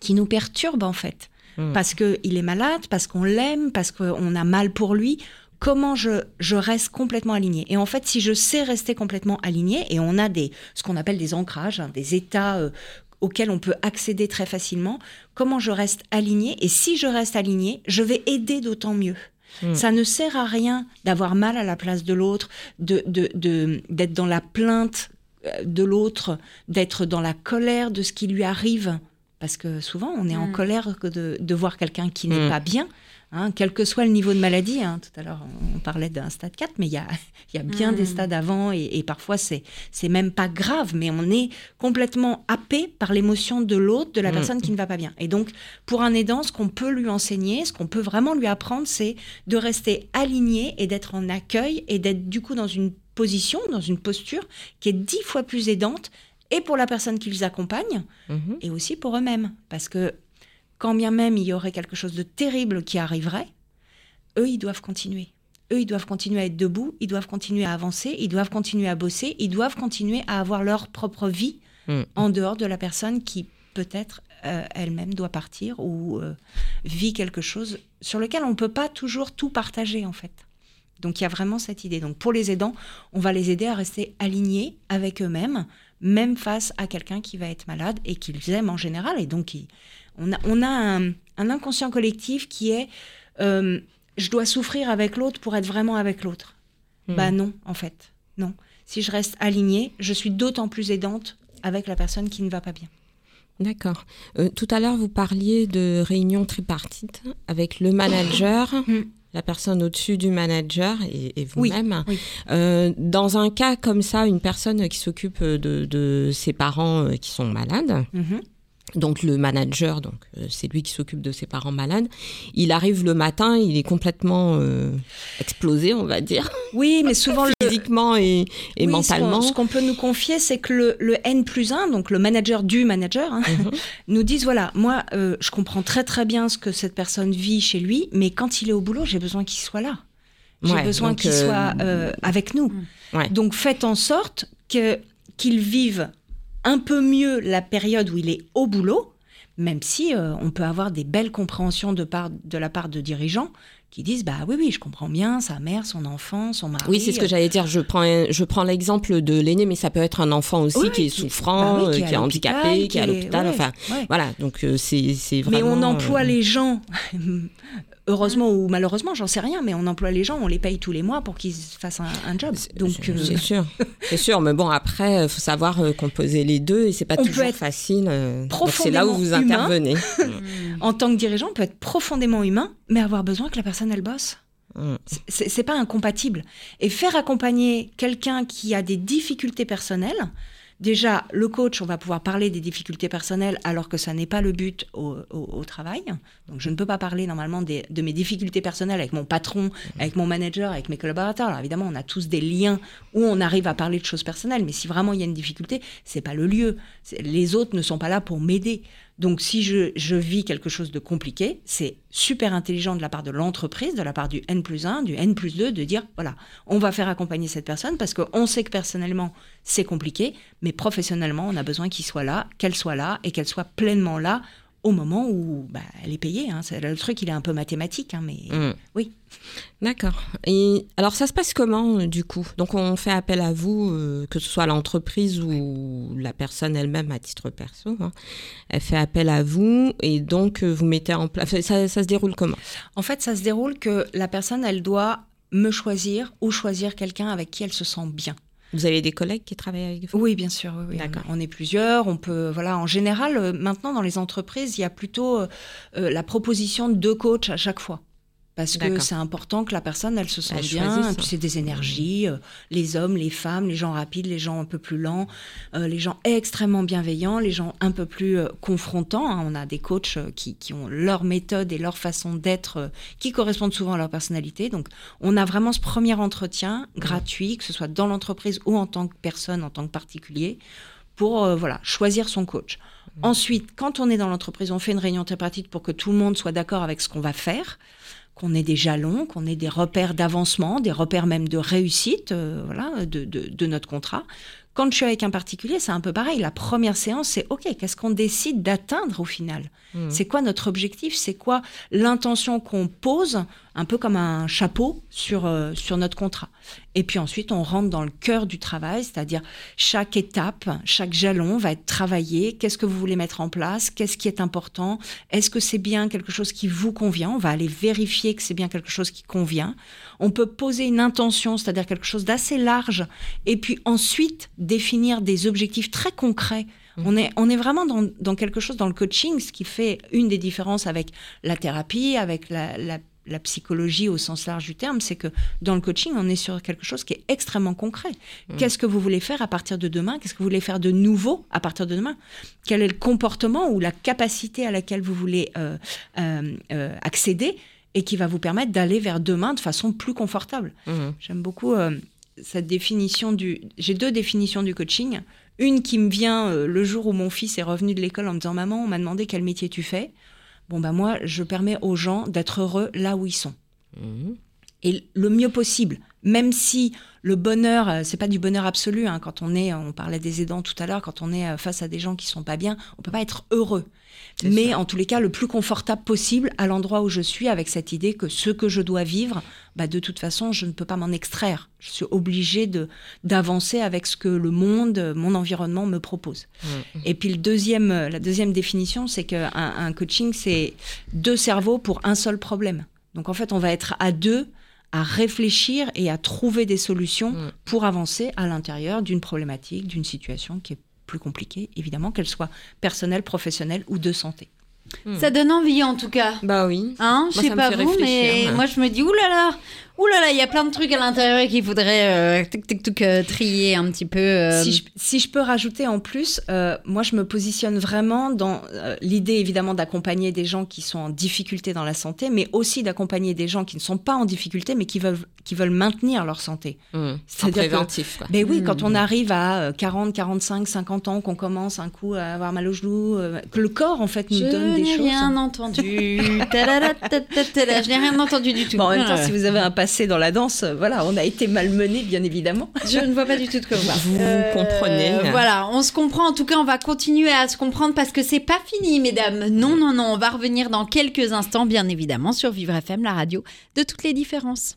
qui nous perturbe en fait. Mm. Parce qu'il est malade, parce qu'on l'aime, parce qu'on a mal pour lui. Comment je, je reste complètement aligné Et en fait, si je sais rester complètement aligné, et on a des, ce qu'on appelle des ancrages, hein, des états euh, auxquels on peut accéder très facilement. Comment je reste aligné Et si je reste aligné, je vais aider d'autant mieux. Mm. Ça ne sert à rien d'avoir mal à la place de l'autre, de, de, de- d'être dans la plainte euh, de l'autre, d'être dans la colère de ce qui lui arrive. Parce que souvent, on est en Mm. colère de, de voir quelqu'un qui n'est Mm. pas bien, hein, quel que soit le niveau de maladie. hein. Tout à l'heure, on parlait d'un stade 4, mais il y a, (laughs) il y a bien Mm. des stades avant et, et parfois, c'est, même pas grave, mais on est complètement happé par l'émotion de l'autre, de la Mm. personne qui ne va pas bien. Et donc, pour un aidant, ce qu'on peut lui enseigner, ce qu'on peut vraiment lui apprendre, c'est de rester aligné et d'être en accueil et d'être du coup dans une position, dans une posture qui est dix fois plus aidante et pour la personne qui les accompagne Mhm. et aussi pour eux-mêmes. Parce que quand bien même il y aurait quelque chose de terrible qui arriverait, eux, ils doivent continuer. Eux, ils doivent continuer à être debout, ils doivent continuer à avancer, ils doivent continuer à bosser, ils doivent continuer à avoir leur propre vie Mm. en dehors de la personne qui peut-être euh, elle-même doit partir ou euh, vit quelque chose sur lequel on ne peut pas toujours tout partager en fait. Donc il y a vraiment cette idée. Donc pour les aidants, on va les aider à rester alignés avec eux-mêmes, même face à quelqu'un qui va être malade et qu'ils aiment en général. Et donc ils- on a, on a un, un inconscient collectif qui est euh, je dois souffrir avec l'autre pour être vraiment avec l'autre. Mm. Bah non, en fait, non. Si je reste alignée, je suis d'autant plus aidante avec la personne qui ne va pas bien. D'accord. Euh, tout à l'heure, vous parliez de réunion tripartite avec le manager, (coughs) Mm. la personne au-dessus du manager et, et vous-même. oui. Euh, dans un cas comme ça, une personne qui s'occupe de, de ses parents qui sont malades, Mhm. Donc le manager, donc euh, c'est lui qui s'occupe de ses parents malades, il arrive le matin, il est complètement euh, explosé, on va dire, Oui, mais (laughs) souvent le, physiquement et, et Oui, mentalement. Ce qu'on, peut nous confier, c'est que le, le N plus 1, donc le manager du manager, hein, Mhm. (laughs) nous disent voilà, moi, euh, je comprends très très bien ce que cette personne vit chez lui, mais quand il est au boulot, j'ai besoin qu'il soit là. J'ai Ouais, besoin qu'il euh, soit avec nous. Ouais. Donc faites en sorte que, qu'il vive un peu mieux la période où il est au boulot, même si euh, on peut avoir des belles compréhensions de, part, de la part de dirigeants qui disent bah oui oui je comprends bien sa mère son enfant son mari Oui, c'est ce que j'allais dire. Je prends, je prends l'exemple de l'aîné, mais ça peut être un enfant aussi Oui, qui est souffrant, bah oui, euh, qui qui, est handicapé, qui est à l'hôpital. ouais, Enfin, ouais. voilà. Donc euh, c'est c'est Mais vraiment. on emploie euh, les gens, (laughs) heureusement ou malheureusement, j'en sais rien, mais on emploie les gens, on les paye tous les mois pour qu'ils fassent un, un job. Donc, c'est- euh, sûr, (laughs) c'est sûr. Mais bon, après, il faut savoir euh, composer les deux et c'est pas On peut toujours être facile. euh, c'est là où vous humain. intervenez. (laughs) en tant que dirigeant, on peut être profondément humain, mais avoir besoin que la personne, elle bosse. Mm. C'est pas incompatible. Et faire accompagner quelqu'un qui a des difficultés personnelles, déjà, le coach, on va pouvoir parler des difficultés personnelles alors que ça n'est pas le but au, au- au travail. Donc, je ne peux pas parler normalement des- de mes difficultés personnelles avec mon patron, avec mon manager, avec mes collaborateurs. Alors, évidemment, on a tous des liens où on arrive à parler de choses personnelles, mais si vraiment il y a une difficulté, c'est pas le lieu. Les autres ne sont pas là pour m'aider. Donc, si je, vis quelque chose de compliqué, c'est super intelligent de la part de l'entreprise, de la part du N plus 1, du N plus 2, de dire, voilà, on va faire accompagner cette personne parce qu'on sait que personnellement, c'est compliqué, mais professionnellement, on a besoin qu'il soit là, qu'elle soit là et qu'elle soit pleinement là au moment où bah, elle est payée. hein. Le truc, il est un peu mathématique, hein, mais Mm. oui. D'accord. Et alors, ça se passe comment du coup? Donc, on fait appel à vous, euh, que ce soit l'entreprise ou la personne elle-même à titre perso. hein. Elle fait appel à vous et donc euh, vous mettez en place. Ça, ça se déroule comment? En fait, ça se déroule que la personne, elle doit me choisir ou choisir quelqu'un avec qui elle se sent bien. Vous avez des collègues qui travaillent avec vous? Oui, bien sûr. Oui, oui. D'accord. On est plusieurs. On peut, voilà. En général, euh, maintenant dans les entreprises, il y a plutôt euh, euh, la proposition de deux coachs à chaque fois. Parce que c'est important que la personne, elle se sente Elle bien. choisisse. Et puis c'est des énergies, euh, les hommes, les femmes, les gens rapides, les gens un peu plus lents, euh, les gens extrêmement bienveillants, les gens un peu plus euh, confrontants. hein. On a des coachs qui, qui ont leur méthode et leur façon d'être qui correspondent souvent à leur personnalité. Donc on a vraiment ce premier entretien gratuit, que ce soit dans l'entreprise ou en tant que personne, en tant que particulier, pour voilà choisir son coach. Ensuite, quand on est dans l'entreprise, on fait une réunion tripartite pour que tout le monde soit d'accord avec ce qu'on va faire, qu'on ait des jalons, qu'on ait des repères d'avancement, des repères même de réussite, euh, voilà, de, de- de notre contrat. Quand je suis avec un particulier, c'est un peu pareil. La première séance, c'est OK, qu'est-ce qu'on décide d'atteindre au final? Mmh. C'est quoi notre objectif? C'est quoi l'intention qu'on pose, un peu comme un chapeau sur, euh, sur notre contrat Et puis ensuite, on rentre dans le cœur du travail, c'est-à-dire chaque étape, chaque jalon va être travaillé. Qu'est-ce que vous voulez mettre en place? Qu'est-ce qui est important? Est-ce que c'est bien quelque chose qui vous convient? On va aller vérifier que c'est bien quelque chose qui convient. On peut poser une intention, c'est-à-dire quelque chose d'assez large, et puis ensuite définir des objectifs très concrets. On est, on est vraiment dans, dans quelque chose dans le coaching, ce qui fait une des différences avec la thérapie, avec la, la- la psychologie au sens large du terme, c'est que dans le coaching, on est sur quelque chose qui est extrêmement concret. Qu'est-ce que vous voulez faire à partir de demain? Qu'est-ce que vous voulez faire de nouveau à partir de demain? Quel est le comportement ou la capacité à laquelle vous voulez euh, euh, euh, accéder et qui va vous permettre d'aller vers demain de façon plus confortable? Mhm. J'aime beaucoup cette définition du. J'ai deux définitions du coaching. Une qui me vient le jour où mon fils est revenu de l'école en me disant Maman, on m'a demandé quel métier tu fais. Bon, bah, moi, je permets aux gens d'être heureux là où ils sont. Mhm. Et le mieux possible. Même si le bonheur, euh, c'est pas du bonheur absolu. hein. Quand on est, on parlait des aidants tout à l'heure, quand on est euh, face à des gens qui sont pas bien, on peut pas être heureux. Mais ça. en tous les cas, le plus confortable possible à l'endroit où je suis, avec cette idée que ce que je dois vivre, bah, de toute façon, je ne peux pas m'en extraire. Je suis obligée de d'avancer avec ce que le monde, euh, mon environnement me propose. Mhm. Et puis le deuxième, euh, la deuxième définition, c'est qu'un un coaching, c'est deux cerveaux pour un seul problème. Donc en fait, on va être à deux à réfléchir et à trouver des solutions Mm. pour avancer à l'intérieur d'une problématique, d'une situation qui est plus compliquée, évidemment, qu'elle soit personnelle, professionnelle ou de santé. Ça donne envie en tout cas. Bah oui. Hein, je sais pas vous, mais moi je me dis oulala, oulala, il y a plein de trucs à l'intérieur qu'il faudrait euh, tic, tic, tic, euh, trier un petit peu. euh, Si, je, si je peux rajouter en plus, euh, moi je me positionne vraiment dans euh, l'idée évidemment d'accompagner des gens qui sont en difficulté dans la santé, mais aussi d'accompagner des gens qui ne sont pas en difficulté, mais qui veulent, qui veulent maintenir leur santé. Mhm. C'est C'est-à-dire que- préventif, quoi. Ben oui, quand on arrive à euh, 40, 45, 50 ans, qu'on commence un coup à avoir mal au genou, euh, que le corps en fait nous je donne des n'ai choses. rien entendu. Tadada, tadada, je n'ai rien entendu du tout. Bon, en même temps, Ouais. si vous avez un passé dans la danse, euh, voilà, on a été malmené, bien évidemment. Je ne vois pas du tout de quoi vous. Vous comprenez. Voilà, on se comprend. En tout cas, on va continuer à se comprendre parce que c'est pas fini, mesdames. Non, non, non. On va revenir dans quelques instants, bien évidemment, sur Vivre FM, la radio de toutes les différences.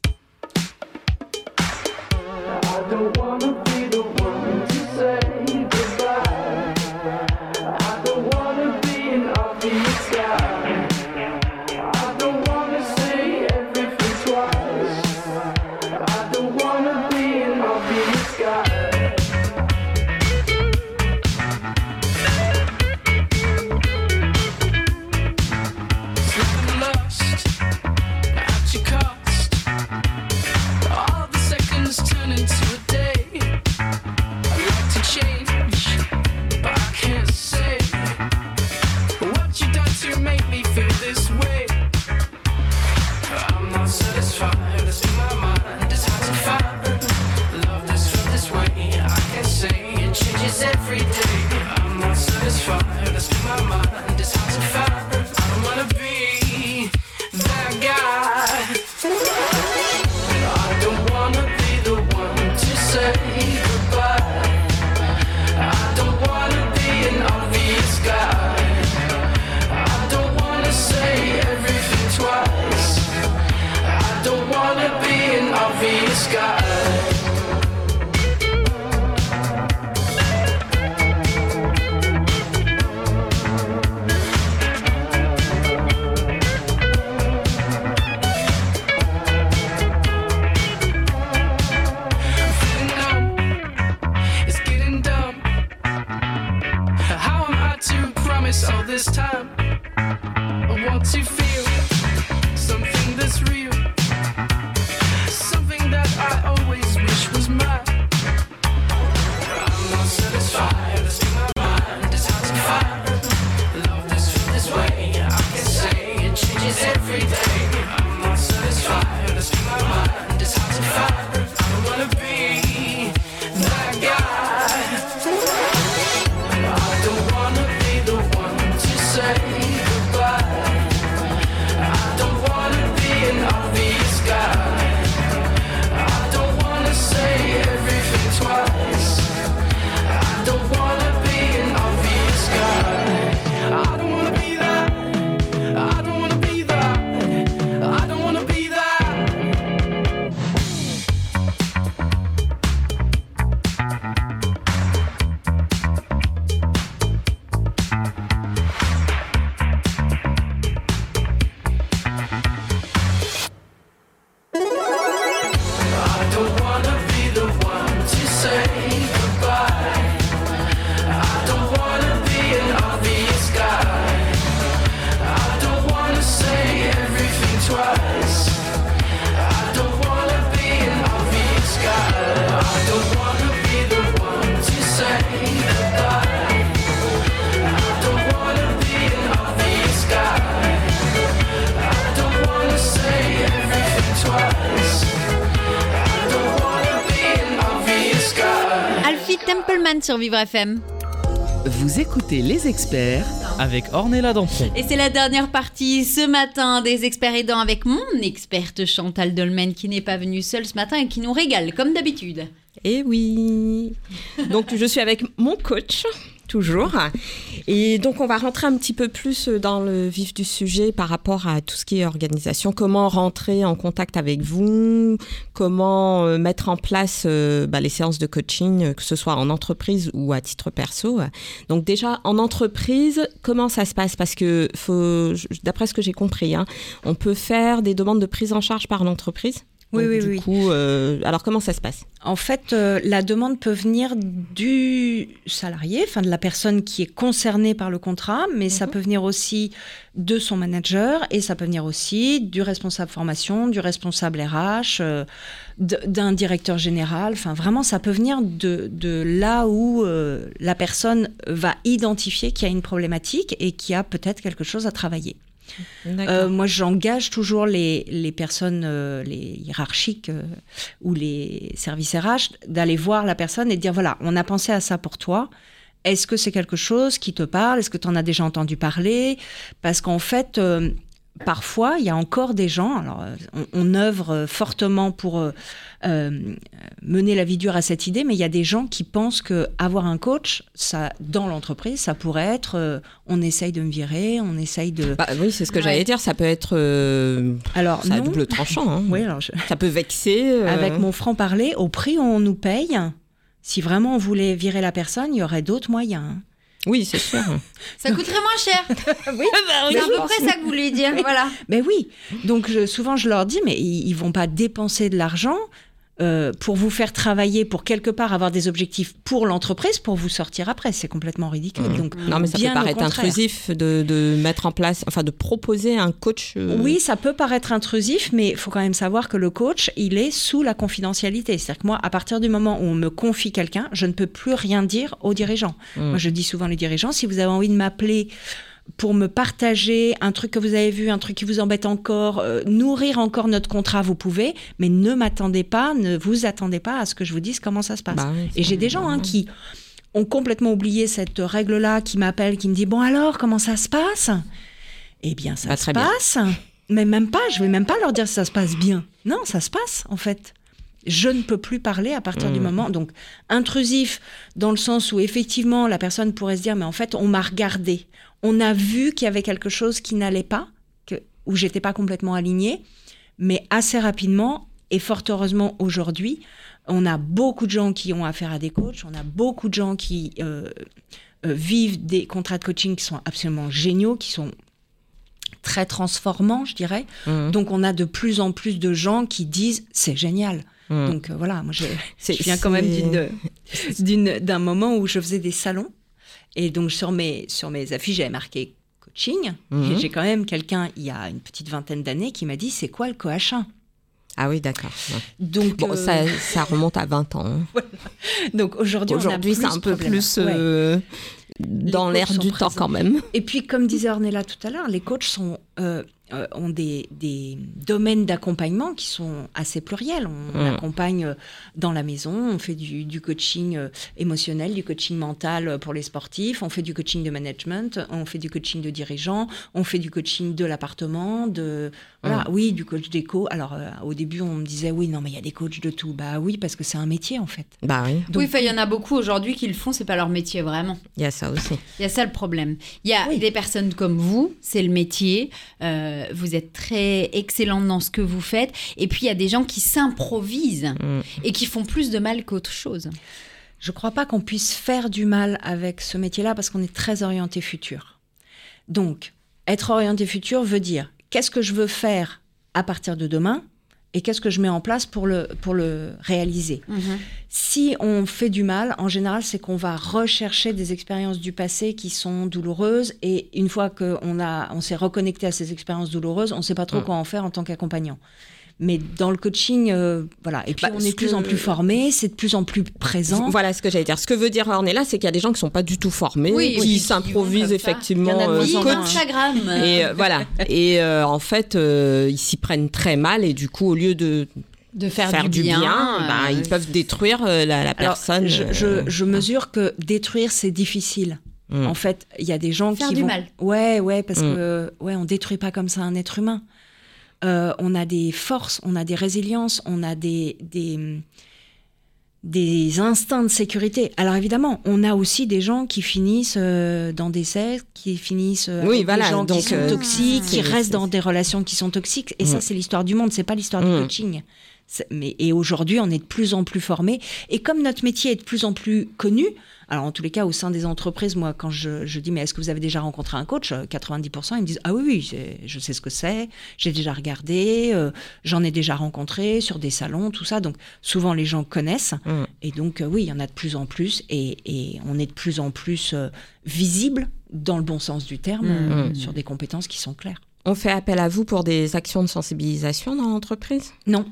Templeman sur Vivre FM. Vous écoutez les experts Avec Ornella Dampron. Et c'est la dernière partie ce matin des experts aidants avec mon experte Chantal Dolmen qui n'est pas venue seule ce matin et qui nous régale comme d'habitude. Eh oui. Donc je suis avec mon coach toujours. Et donc on va rentrer un petit peu plus dans le vif du sujet par rapport à tout ce qui est organisation. Comment rentrer en contact avec vous? Comment euh, mettre en place euh, bah, les séances de coaching, euh, que ce soit en entreprise ou à titre perso? Donc déjà en entreprise, comment ça se passe? Parce que d'après ce que j'ai compris, hein, on peut faire des demandes de prise en charge par l'entreprise. Oui, Donc, oui, du oui. coup, euh, alors comment ça se passe? En fait, euh, la demande peut venir du salarié, enfin de la personne qui est concernée par le contrat, mais ça peut venir aussi de son manager et ça peut venir aussi du responsable formation, du responsable RH, euh, d'un directeur général. Enfin, vraiment, ça peut venir de, de là où euh, la personne va identifier qu'il y a une problématique et qu'il y a peut-être quelque chose à travailler. Euh, moi, j'engage toujours les, les personnes, euh, les hiérarchiques euh, ou les services RH d'aller voir la personne et de dire voilà, on a pensé à ça pour toi. Est-ce que c'est quelque chose qui te parle? Est-ce que tu en as déjà entendu parler? Parce qu'en fait, parfois, il y a encore des gens, alors euh, on, on œuvre euh, fortement pour euh, mener la vie dure à cette idée, mais il y a des gens qui pensent que avoir un coach, ça, dans l'entreprise, ça pourrait être euh, on essaye de me virer, on essaye de. Bah oui, c'est ce que Ouais. j'allais dire. Ça peut être euh, Alors, ça non. double tranchant. hein. (laughs) Oui, alors je- Ça peut vexer. Avec mon franc-parler, au prix où on nous paye, si vraiment on voulait virer la personne, il y aurait d'autres moyens. Oui, c'est sûr. (laughs) Ça coûterait moins cher. (laughs) oui, C'est à peu près ça que vous voulez dire. Voilà. mais oui. Donc je- souvent je leur dis, mais ils, ils vont pas dépenser de l'argent euh, pour vous faire travailler, pour quelque part avoir des objectifs pour l'entreprise, pour vous sortir après. C'est complètement ridicule. Donc non, mais ça peut paraître intrusif de, de mettre en place, enfin de proposer un coach. euh, Oui, ça peut paraître intrusif, mais il faut quand même savoir que le coach, il est sous la confidentialité. C'est-à-dire que moi, à partir du moment où on me confie quelqu'un, je ne peux plus rien dire aux dirigeants. Mm. Moi, je dis souvent aux dirigeants, si vous avez envie de m'appeler pour me partager un truc que vous avez vu, un truc qui vous embête encore, euh, nourrir encore notre contrat, vous pouvez, mais ne m'attendez pas, ne vous attendez pas à ce que je vous dise comment ça se passe. Bah oui, Et j'ai des gens hein, qui ont complètement oublié cette règle-là, qui m'appellent, qui me disent Bon alors, comment ça se passe? Eh bien, ça Bah, se très bien. passe. Mais même pas, je vais même pas leur dire si ça se passe bien. Non, ça se passe, en fait. Je ne peux plus parler à partir du Mm. moment. Donc, intrusif, dans le sens où effectivement, la personne pourrait se dire Mais en fait, on m'a regardé. On a vu qu'il y avait quelque chose qui n'allait pas, que, où j'étais pas complètement alignée. Mais assez rapidement, et fort heureusement aujourd'hui, on a beaucoup de gens qui ont affaire à des coachs, on a beaucoup de gens qui euh, euh, vivent des contrats de coaching qui sont absolument géniaux, qui sont très transformants, je dirais. Mhm. Donc on a de plus en plus de gens qui disent c'est génial. Mhm. Donc euh, voilà, moi (laughs) je, viens quand même c'est- d'une- d'un moment où je faisais des salons et donc sur mes sur mes affiches j'avais marqué coaching. Mhm. Et j'ai quand même quelqu'un il y a une petite vingtaine d'années qui m'a dit c'est quoi le coachin? Ah oui, d'accord. Ouais. Donc Bon, euh, ça, ça remonte à 20 ans. hein. (laughs) donc aujourd'hui Aujourd'hui, c'est un peu plus Ouais. euh, dans l'air du temps présents. quand même. Et puis, comme disait Ornella tout à l'heure, les coachs sont, euh, euh, ont des, des domaines d'accompagnement qui sont assez pluriels. On accompagne euh, dans la maison, on fait du, du coaching euh, émotionnel, du coaching mental pour les sportifs, on fait du coaching de management, on fait du coaching de dirigeants, on fait du coaching de l'appartement, de voilà, oui, du coach déco. Alors, euh, au début, on me disait oui, non, mais il y a des coachs de tout. Bah oui, parce que c'est un métier en fait. Bah oui, Oui, enfin, il y en a beaucoup aujourd'hui qui le font, c'est pas leur métier vraiment. il y a ça aussi. Il y a ça le problème. Il y a Oui. des personnes comme vous, c'est le métier. euh, vous êtes très excellente dans ce que vous faites. Et puis il y a des gens qui s'improvisent Mm. et qui font plus de mal qu'autre chose. Je crois pas qu'on puisse faire du mal avec ce métier-là parce qu'on est très orienté futur. Donc, être orienté futur veut dire qu'est-ce que je veux faire à partir de demain et qu'est-ce que je mets en place pour le, pour le réaliser. Si on fait du mal, en général, c'est qu'on va rechercher des expériences du passé qui sont douloureuses et une fois qu'on a, on s'est reconnecté à ces expériences douloureuses, on ne sait pas trop Mm. quoi en faire en tant qu'accompagnant. Mais dans le coaching, euh, voilà. Et puis Bah, on est de plus en plus formé, c'est de plus en plus présent. Voilà ce que j'allais dire. Ce que veut dire Ornella, c'est qu'il y a des gens qui sont pas du tout formés, Oui, qui oui, s'improvisent comme ça. effectivement Il y en a de euh, coach. Instagram. Et euh, voilà. (laughs) Et euh, en fait, euh, ils s'y prennent très mal et du coup, au lieu de De faire, faire du bien, bah, euh, ils peuvent détruire euh, la, la Alors, personne. je, je- je mesure que détruire, c'est difficile. Mm. En fait, il y a des gens Faire qui du vont... mal. Ouais, ouais, parce Mm. que ouais, on détruit pas comme ça un être humain. Euh, on a des forces, on a des résiliences, on a des, des des instincts de sécurité. Alors évidemment, on a aussi des gens qui finissent euh, dans des sectes, qui finissent euh, Oui, avec voilà, des gens donc, qui sont euh, toxiques, qui restent dans des relations qui sont toxiques. Et ça, Mm. c'est l'histoire du monde, c'est pas l'histoire du Mm. coaching. Mais, et aujourd'hui, on est de plus en plus formés. Et comme notre métier est de plus en plus connu, alors en tous les cas, au sein des entreprises, moi, quand je, je dis, mais est-ce que vous avez déjà rencontré un coach Euh, 90%, ils me disent, ah oui, oui, je sais ce que c'est, j'ai déjà regardé, euh, j'en ai déjà rencontré sur des salons, tout ça. Donc souvent, les gens connaissent. Mm. Et donc, euh, oui, il y en a de plus en plus. Et, et on est de plus en plus euh, visible, dans le bon sens du terme, euh, Mm. sur des compétences qui sont claires. On fait appel à vous pour des actions de sensibilisation dans l'entreprise? Non.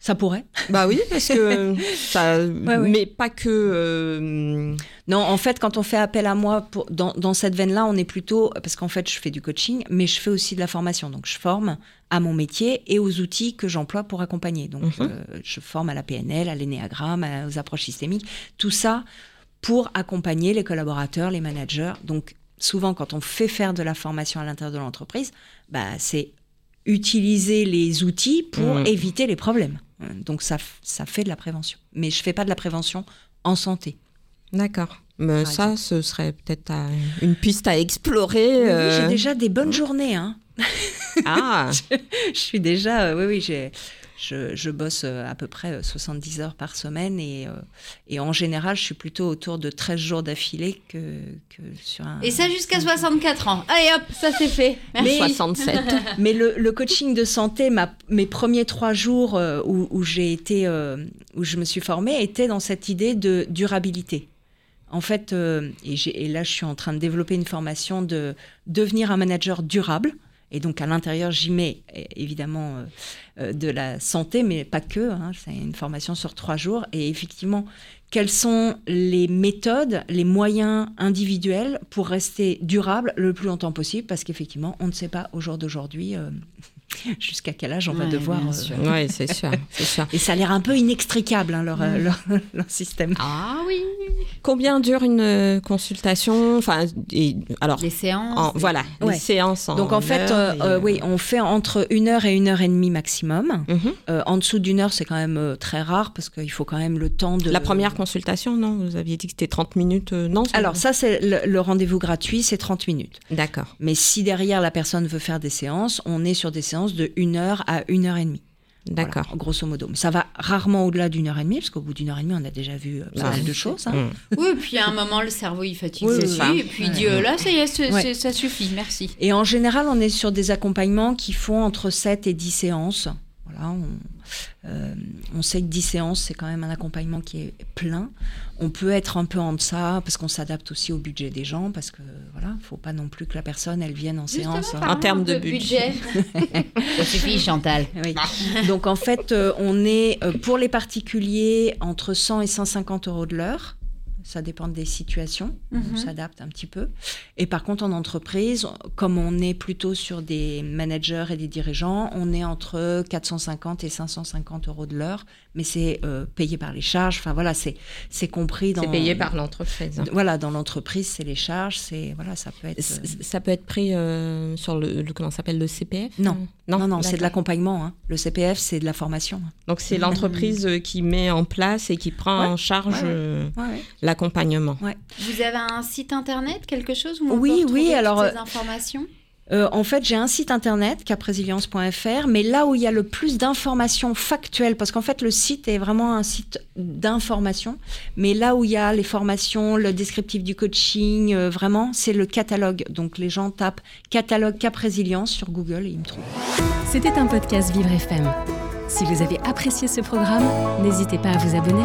Ça pourrait. Bah oui, parce que (laughs) ça. ouais. Mais pas que. euh, Non, en fait, quand on fait appel à moi pour, dans, dans cette veine-là, on est plutôt parce qu'en fait, je fais du coaching, mais je fais aussi de la formation. Donc, je forme à mon métier et aux outils que j'emploie pour accompagner. Donc, Mhm. euh, je forme à la PNL, à l'énéagramme, aux approches systémiques, tout ça pour accompagner les collaborateurs, les managers. Donc, souvent, quand on fait faire de la formation à l'intérieur de l'entreprise, bah, c'est utiliser les outils pour Mhm. éviter les problèmes. Euh, Donc, ça, ça fait de la prévention. Mais je fais pas de la prévention en santé. D'accord. Mais Par ça, ce serait peut-être une piste à explorer. Oui, euh. j'ai déjà des bonnes journées. Hein. Ah, (laughs) je suis déjà, euh, oui, oui, j'ai, je, je bosse euh, à peu près euh, 70 heures par semaine et, euh, et en général, je suis plutôt autour de 13 jours d'affilée que, que sur un. Et ça jusqu'à 64 ans. Allez hop, ça c'est fait. Merci. 67. (laughs) Mais le, le coaching de santé, ma, mes premiers trois jours euh, où, où j'ai été, euh, où je me suis formée, étaient dans cette idée de durabilité. En fait, euh, et là, je suis en train de développer une formation de devenir un manager durable. Et donc, à l'intérieur, j'y mets évidemment euh, euh, de la santé, mais pas que. hein. c'est une formation sur trois jours. Et effectivement, quelles sont les méthodes, les moyens individuels pour rester durable le plus longtemps possible? Parce qu'effectivement, on ne sait pas au jour d'aujourd'hui euh, jusqu'à quel âge on va devoir. euh. Oui, (laughs) c'est sûr. Et ça a l'air un peu inextricable, hein, leur, euh, leur, (laughs) leur système. Ah oui. Combien dure une euh, consultation? Enfin, et, alors, Les séances. en- voilà, Ouais. les séances en Donc en fait, euh, et- euh, oui, on fait entre une heure et une heure et demie maximum. Mhm. Euh, en dessous d'une heure, c'est quand même très rare parce qu'il faut quand même le temps de. La première consultation, non? Vous aviez dit que c'était 30 minutes, euh, non? Alors ça, c'est le, le rendez-vous gratuit, c'est 30 minutes. D'accord. Mais si derrière la personne veut faire des séances, on est sur des séances de une heure à une heure et demie. D'accord. Voilà, grosso modo. Mais ça va rarement au-delà d'une heure et demie, parce qu'au bout d'une heure et demie, on a déjà vu euh, pas Ouais. mal de choses. hein. Mm. Oui, puis à un moment, le cerveau il fatigue Oui, ça. Et puis il dit euh, là, ça y est, Ouais. ça suffit, merci. Et en général, on est sur des accompagnements qui font entre 7 et 10 séances. Voilà, on, euh, on sait que 10 séances, c'est quand même un accompagnement qui est plein. On peut être un peu en deçà parce qu'on s'adapte aussi au budget des gens, parce que voilà, faut pas non plus que la personne elle vienne en séance. hein. En termes de budget. (laughs) ça suffit, Chantal. Oui. Donc en fait, euh, on est euh, pour les particuliers entre 100 et 150 euros de l'heure. Ça dépend des situations, Mhm. on s'adapte un petit peu. Et par contre, en entreprise, comme on est plutôt sur des managers et des dirigeants, on est entre 450 et 550 euros de l'heure, mais c'est euh, payé par les charges. Enfin voilà, c'est c'est compris dans. C'est payé par l'entreprise. Voilà, dans l'entreprise, c'est les charges, c'est voilà, ça peut être. C- euh, Ça peut être pris euh, sur le, le- comment ça s'appelle le CPF Non. non, non, c'est de l'accompagnement. hein. Le CPF, c'est de la formation. Donc c'est l'entreprise qui met en place et qui prend Ouais. en charge Ouais, ouais. Ouais, ouais. l'accompagnement. Vous avez un site internet, quelque chose où on Oui, peut oui, toutes alors, ces informations? Euh, en fait, j'ai un site internet, caprésilience.fr, mais là où il y a le plus d'informations factuelles, parce qu'en fait, le site est vraiment un site d'information, mais là où il y a les formations, le descriptif du coaching, euh, vraiment, c'est le catalogue. Donc, les gens tapent catalogue Caprésilience sur Google et ils me trouvent. C'était un podcast Vivre FM. Si vous avez apprécié ce programme, n'hésitez pas à vous abonner.